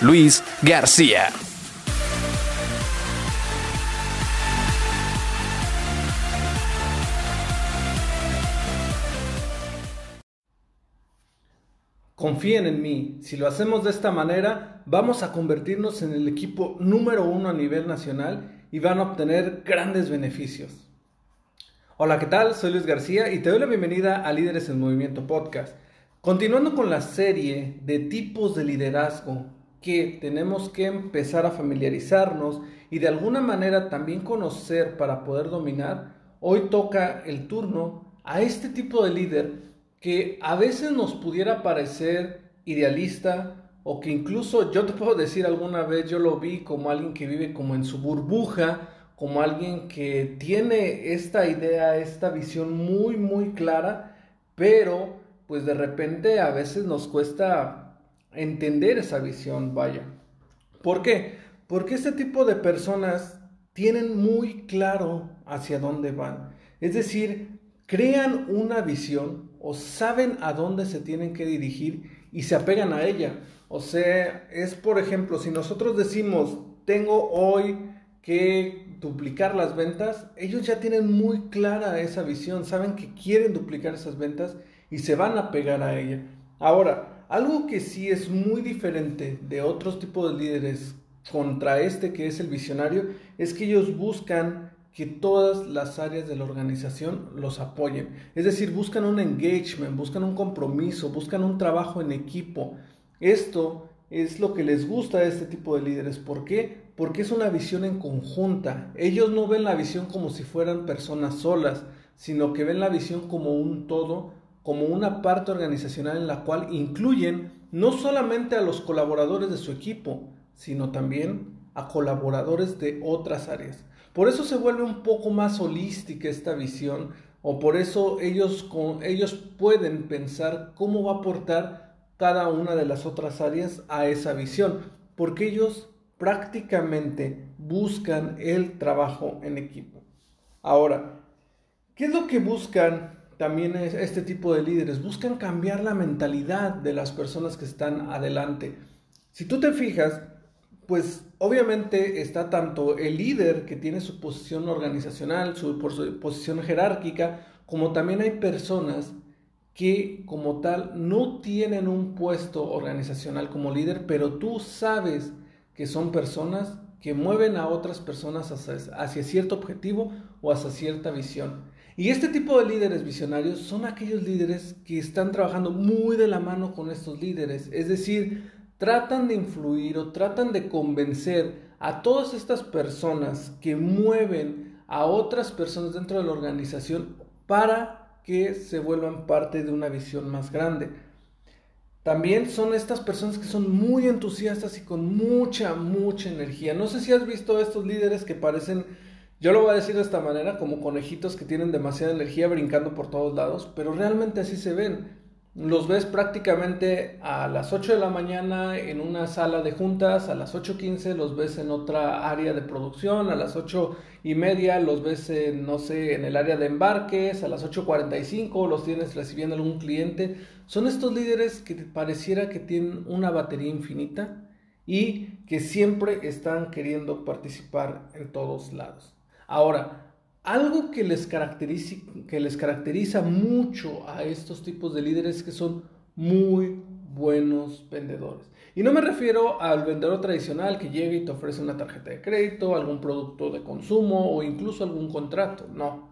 Luis García. Confíen en mí, si lo hacemos de esta manera, vamos a convertirnos en el equipo número uno a nivel nacional y van a obtener grandes beneficios. Hola, ¿qué tal? Soy Luis García y te doy la bienvenida a Líderes en Movimiento Podcast. Continuando con la serie de tipos de liderazgo que tenemos que empezar a familiarizarnos y de alguna manera también conocer para poder dominar, hoy toca el turno a este tipo de líder que a veces nos pudiera parecer idealista o que incluso yo te puedo decir alguna vez yo lo vi como alguien que vive como en su burbuja como alguien que tiene esta idea, esta visión muy, muy clara, pero pues de repente a veces nos cuesta entender esa visión, vaya. ¿Por qué? Porque este tipo de personas tienen muy claro hacia dónde van. Es decir, crean una visión o saben a dónde se tienen que dirigir y se apegan a ella. O sea, es por ejemplo, si nosotros decimos, tengo hoy que duplicar las ventas, ellos ya tienen muy clara esa visión, saben que quieren duplicar esas ventas y se van a pegar a ella. Ahora, algo que sí es muy diferente de otros tipos de líderes contra este que es el visionario, es que ellos buscan que todas las áreas de la organización los apoyen. Es decir, buscan un engagement, buscan un compromiso, buscan un trabajo en equipo. Esto es lo que les gusta a este tipo de líderes. ¿Por qué? porque es una visión en conjunta. Ellos no ven la visión como si fueran personas solas, sino que ven la visión como un todo, como una parte organizacional en la cual incluyen no solamente a los colaboradores de su equipo, sino también a colaboradores de otras áreas. Por eso se vuelve un poco más holística esta visión, o por eso ellos, ellos pueden pensar cómo va a aportar cada una de las otras áreas a esa visión, porque ellos prácticamente buscan el trabajo en equipo. Ahora, ¿qué es lo que buscan también este tipo de líderes? Buscan cambiar la mentalidad de las personas que están adelante. Si tú te fijas, pues obviamente está tanto el líder que tiene su posición organizacional, su, posición jerárquica, como también hay personas que como tal no tienen un puesto organizacional como líder, pero tú sabes que son personas que mueven a otras personas hacia, cierto objetivo o hacia cierta visión. Y este tipo de líderes visionarios son aquellos líderes que están trabajando muy de la mano con estos líderes, es decir, tratan de influir o tratan de convencer a todas estas personas que mueven a otras personas dentro de la organización para que se vuelvan parte de una visión más grande. También son estas personas que son muy entusiastas y con mucha, mucha energía. No sé si has visto estos líderes que parecen, yo lo voy a decir de esta manera, como conejitos que tienen demasiada energía brincando por todos lados, pero realmente así se ven. Los ves prácticamente a las 8 de la mañana en una sala de juntas, a las 8.15 los ves en otra área de producción, a las 8 y media los ves en, no sé, en el área de embarques, a las 8.45 los tienes recibiendo algún cliente. Son estos líderes que pareciera que tienen una batería infinita y que siempre están queriendo participar en todos lados. Ahora, algo que les, caracteriza, mucho a estos tipos de líderes es que son muy buenos vendedores. Y no me refiero al vendedor tradicional que llega y te ofrece una tarjeta de crédito, algún producto de consumo o incluso algún contrato. No.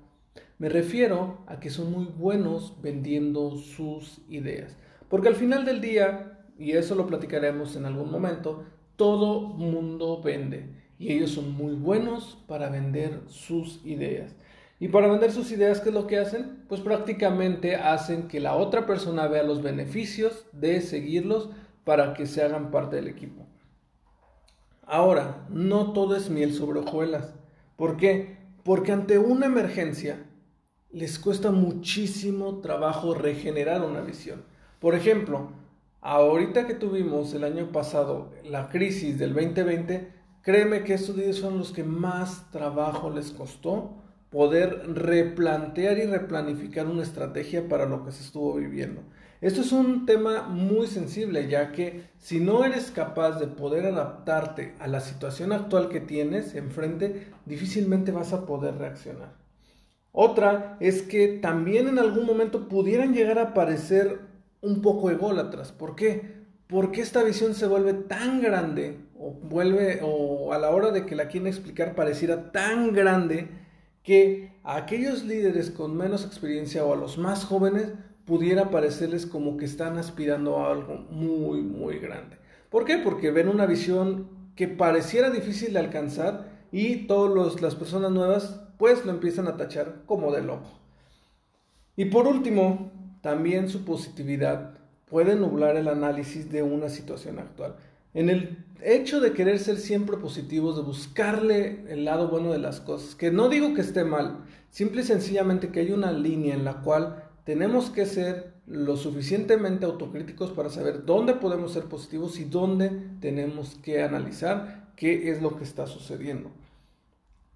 Me refiero a que son muy buenos vendiendo sus ideas. Porque al final del día, y eso lo platicaremos en algún momento, todo mundo vende y ellos son muy buenos para vender sus ideas. Y para vender sus ideas, ¿qué es lo que hacen? Pues prácticamente hacen que la otra persona vea los beneficios de seguirlos para que se hagan parte del equipo. Ahora, no todo es miel sobre hojuelas. ¿Por qué? Porque ante una emergencia les cuesta muchísimo trabajo regenerar una visión. Por ejemplo, ahorita que tuvimos el año pasado la crisis del 2020, créeme que estos días son los que más trabajo les costó poder replantear y replanificar una estrategia para lo que se estuvo viviendo. Esto es un tema muy sensible, ya que si no eres capaz de poder adaptarte a la situación actual que tienes enfrente, difícilmente vas a poder reaccionar. Otra es que también en algún momento pudieran llegar a parecer un poco ególatras. ¿Por qué? Porque esta visión se vuelve tan grande vuelve o a la hora de que la quieren explicar pareciera tan grande que a aquellos líderes con menos experiencia o a los más jóvenes pudiera parecerles como que están aspirando a algo muy, muy grande. ¿Por qué? Porque ven una visión que pareciera difícil de alcanzar y todas las personas nuevas pues lo empiezan a tachar como de loco. Y por último, también su positividad puede nublar el análisis de una situación actual. En el hecho de querer ser siempre positivos, de buscarle el lado bueno de las cosas, que no digo que esté mal, simple y sencillamente que hay una línea en la cual tenemos que ser lo suficientemente autocríticos para saber dónde podemos ser positivos y dónde tenemos que analizar qué es lo que está sucediendo.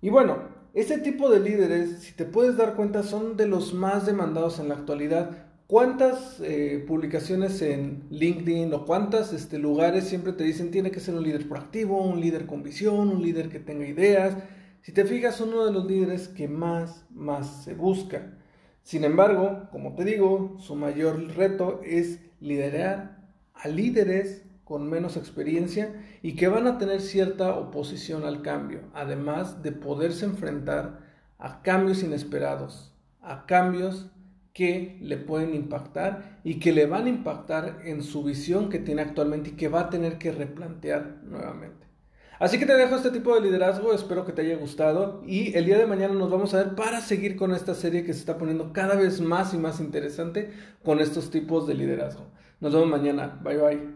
Y bueno, este tipo de líderes, si te puedes dar cuenta, son de los más demandados en la actualidad ¿Cuántas eh, publicaciones en LinkedIn o cuántos este, lugares siempre te dicen tiene que ser un líder proactivo, un líder con visión, un líder que tenga ideas? Si te fijas, uno de los líderes que más, más se busca. Sin embargo, como te digo, su mayor reto es liderar a líderes con menos experiencia y que van a tener cierta oposición al cambio, además de poderse enfrentar a cambios inesperados, a cambios que le pueden impactar y que le van a impactar en su visión que tiene actualmente y que va a tener que replantear nuevamente. Así que te dejo este tipo de liderazgo, espero que te haya gustado y el día de mañana nos vamos a ver para seguir con esta serie que se está poniendo cada vez más y más interesante con estos tipos de liderazgo. Nos vemos mañana, bye bye.